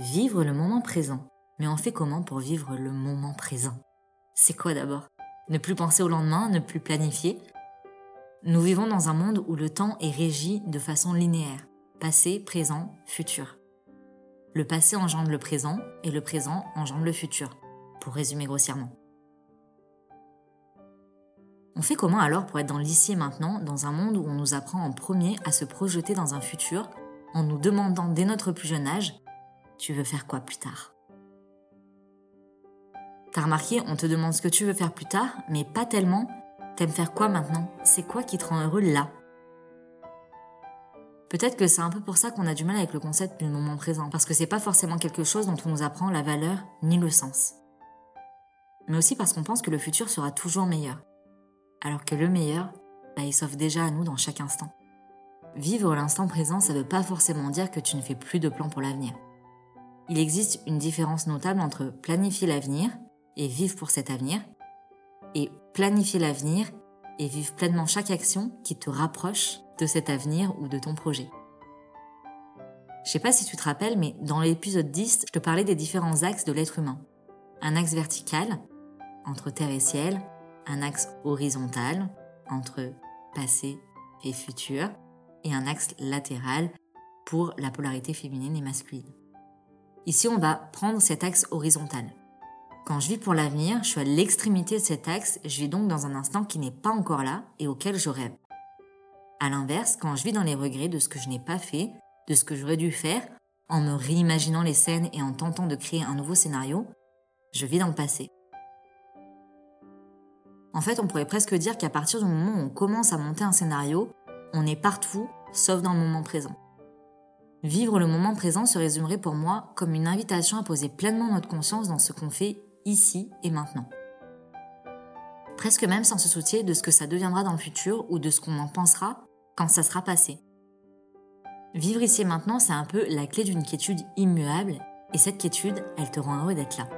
Vivre le moment présent. Mais on fait comment pour vivre le moment présent? C'est quoi d'abord? Ne plus penser au lendemain, ne plus planifier? Nous vivons dans un monde où le temps est régi de façon linéaire. Passé, présent, futur. Le passé engendre le présent et le présent engendre le futur, pour résumer grossièrement. On fait comment alors pour être dans l'ici et maintenant, dans un monde où on nous apprend en premier à se projeter dans un futur, en nous demandant dès notre plus jeune âge tu veux faire quoi plus tard? T'as remarqué, on te demande ce que tu veux faire plus tard, mais pas tellement. T'aimes faire quoi maintenant? C'est quoi qui te rend heureux là? Peut-être que c'est un peu pour ça qu'on a du mal avec le concept du moment présent, parce que c'est pas forcément quelque chose dont on nous apprend la valeur ni le sens. Mais aussi parce qu'on pense que le futur sera toujours meilleur. Alors que le meilleur, bah, il s'offre déjà à nous dans chaque instant. Vivre l'instant présent, ça veut pas forcément dire que tu ne fais plus de plans pour l'avenir il existe une différence notable entre planifier l'avenir et vivre pour cet avenir, et planifier l'avenir et vivre pleinement chaque action qui te rapproche de cet avenir ou de ton projet. Je sais pas si tu te rappelles, mais dans l'épisode 10, je te parlais des différents axes de l'être humain. Un axe vertical, entre terre et ciel, un axe horizontal, entre passé et futur, et un axe latéral pour la polarité féminine et masculine. Ici, on va prendre cet axe horizontal. Quand je vis pour l'avenir, je suis à l'extrémité de cet axe, je vis donc dans un instant qui n'est pas encore là et auquel je rêve. À l'inverse, quand je vis dans les regrets de ce que je n'ai pas fait, de ce que j'aurais dû faire, en me réimaginant les scènes et en tentant de créer un nouveau scénario, je vis dans le passé. En fait, on pourrait presque dire qu'à partir du moment où on commence à monter un scénario, on est partout, sauf dans le moment présent. Vivre le moment présent se résumerait pour moi comme une invitation à poser pleinement notre conscience dans ce qu'on fait ici et maintenant. Presque même sans se soucier de ce que ça deviendra dans le futur ou de ce qu'on en pensera quand ça sera passé. Vivre ici et maintenant, c'est un peu la clé d'une quiétude immuable, et cette quiétude, elle te rend heureux d'être là.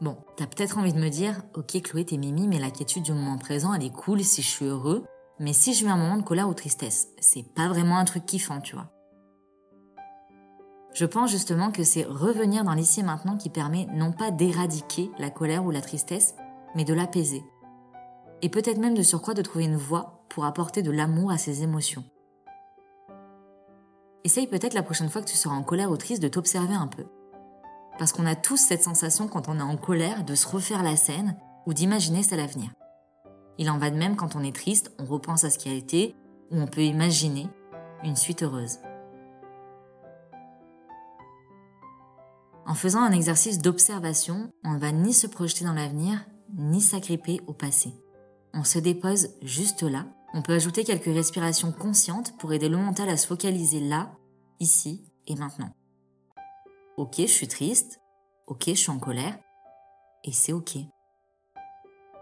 Bon, t'as peut-être envie de me dire, ok Chloé, t'es mimi, mais la quiétude du moment présent, elle est cool si je suis heureux, mais si je vis un moment de colère ou tristesse, c'est pas vraiment un truc kiffant, tu vois. Je pense justement que c'est revenir dans l'ici et maintenant qui permet non pas d'éradiquer la colère ou la tristesse, mais de l'apaiser. Et peut-être même de surcroît de trouver une voie pour apporter de l'amour à ces émotions. Essaye peut-être la prochaine fois que tu seras en colère ou triste de t'observer un peu. Parce qu'on a tous cette sensation quand on est en colère de se refaire la scène ou d'imaginer celle à venir. Il en va de même quand on est triste, on repense à ce qui a été, ou on peut imaginer une suite heureuse. En faisant un exercice d'observation, on ne va ni se projeter dans l'avenir, ni s'agripper au passé. On se dépose juste là. On peut ajouter quelques respirations conscientes pour aider le mental à se focaliser là, ici et maintenant. Ok, je suis triste. Ok, je suis en colère. Et c'est ok.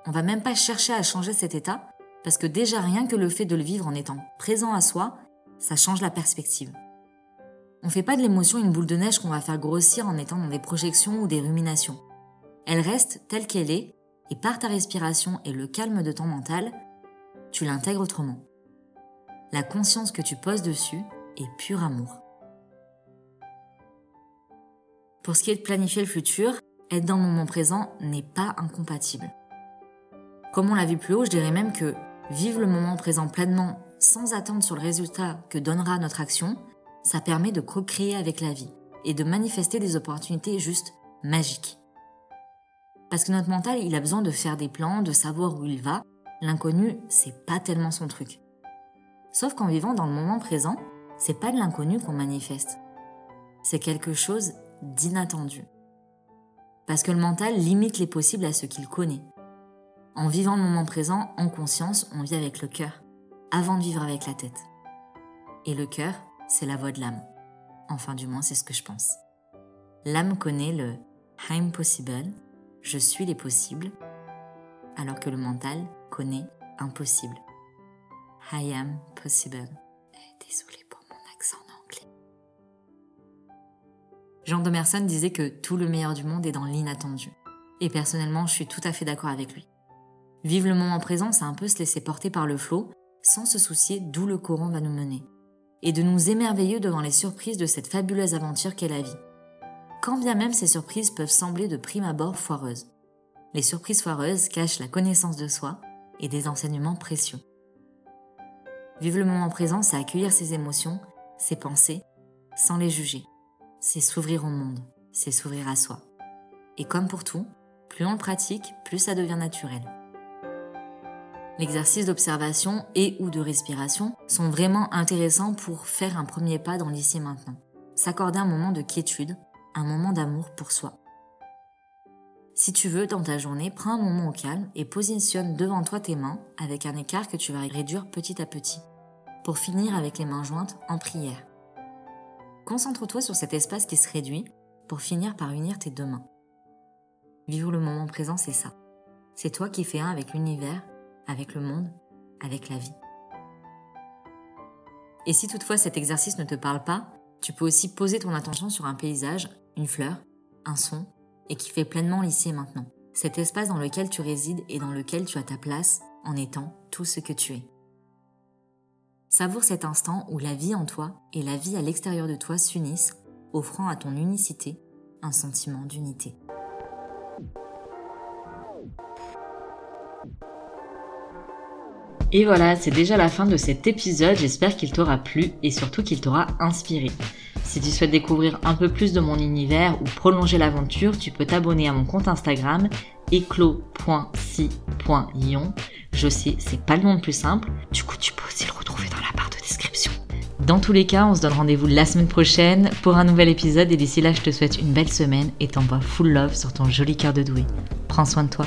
On va même pas chercher à changer cet état, parce que déjà rien que le fait de le vivre en étant présent à soi, ça change la perspective. On fait pas de l'émotion une boule de neige qu'on va faire grossir en étant dans des projections ou des ruminations. Elle reste telle qu'elle est, et par ta respiration et le calme de ton mental, tu l'intègres autrement. La conscience que tu poses dessus est pur amour. Pour ce qui est de planifier le futur, être dans le moment présent n'est pas incompatible. Comme on l'a vu plus haut, je dirais même que vivre le moment présent pleinement sans attendre sur le résultat que donnera notre action, ça permet de co-créer avec la vie et de manifester des opportunités juste magiques. Parce que notre mental, il a besoin de faire des plans, de savoir où il va. L'inconnu, c'est pas tellement son truc. Sauf qu'en vivant dans le moment présent, c'est pas de l'inconnu qu'on manifeste. C'est quelque chose d'inattendu. Parce que le mental limite les possibles à ce qu'il connaît. En vivant le moment présent, en conscience, on vit avec le cœur, avant de vivre avec la tête. Et le cœur, c'est la voix de l'âme. Enfin, du moins, c'est ce que je pense. L'âme connaît le I'm possible, je suis les possibles, alors que le mental connaît impossible. I am possible. Désolée pour mon accent anglais. Jean Domerson disait que tout le meilleur du monde est dans l'inattendu. Et personnellement, je suis tout à fait d'accord avec lui. Vivre le moment présent, c'est un peu se laisser porter par le flot, sans se soucier d'où le courant va nous mener. Et de nous émerveiller devant les surprises de cette fabuleuse aventure qu'est la vie. Quand bien même ces surprises peuvent sembler de prime abord foireuses. Les surprises foireuses cachent la connaissance de soi et des enseignements précieux. Vivre le moment présent, c'est accueillir ses émotions, ses pensées, sans les juger. C'est s'ouvrir au monde, c'est s'ouvrir à soi. Et comme pour tout, plus on le pratique, plus ça devient naturel. L'exercice d'observation et ou de respiration sont vraiment intéressants pour faire un premier pas dans l'ici et maintenant. S'accorder un moment de quiétude, un moment d'amour pour soi. Si tu veux, dans ta journée, prends un moment au calme et positionne devant toi tes mains avec un écart que tu vas réduire petit à petit, pour finir avec les mains jointes en prière. Concentre-toi sur cet espace qui se réduit pour finir par unir tes deux mains. Vivre le moment présent, c'est ça. C'est toi qui fais un avec l'univers avec le monde, avec la vie. Et si toutefois cet exercice ne te parle pas, tu peux aussi poser ton attention sur un paysage, une fleur, un son, et qui fait pleinement l'ici maintenant. Cet espace dans lequel tu résides et dans lequel tu as ta place en étant tout ce que tu es. Savoure cet instant où la vie en toi et la vie à l'extérieur de toi s'unissent, offrant à ton unicité un sentiment d'unité. Et voilà, c'est déjà la fin de cet épisode. J'espère qu'il t'aura plu et surtout qu'il t'aura inspiré. Si tu souhaites découvrir un peu plus de mon univers ou prolonger l'aventure, tu peux t'abonner à mon compte Instagram éclos.si.ion. Je sais, c'est pas le nom le plus simple. Du coup, tu peux aussi le retrouver dans la barre de description. Dans tous les cas, on se donne rendez-vous la semaine prochaine pour un nouvel épisode et d'ici là, je te souhaite une belle semaine et t'envoie full love sur ton joli cœur de doué. Prends soin de toi.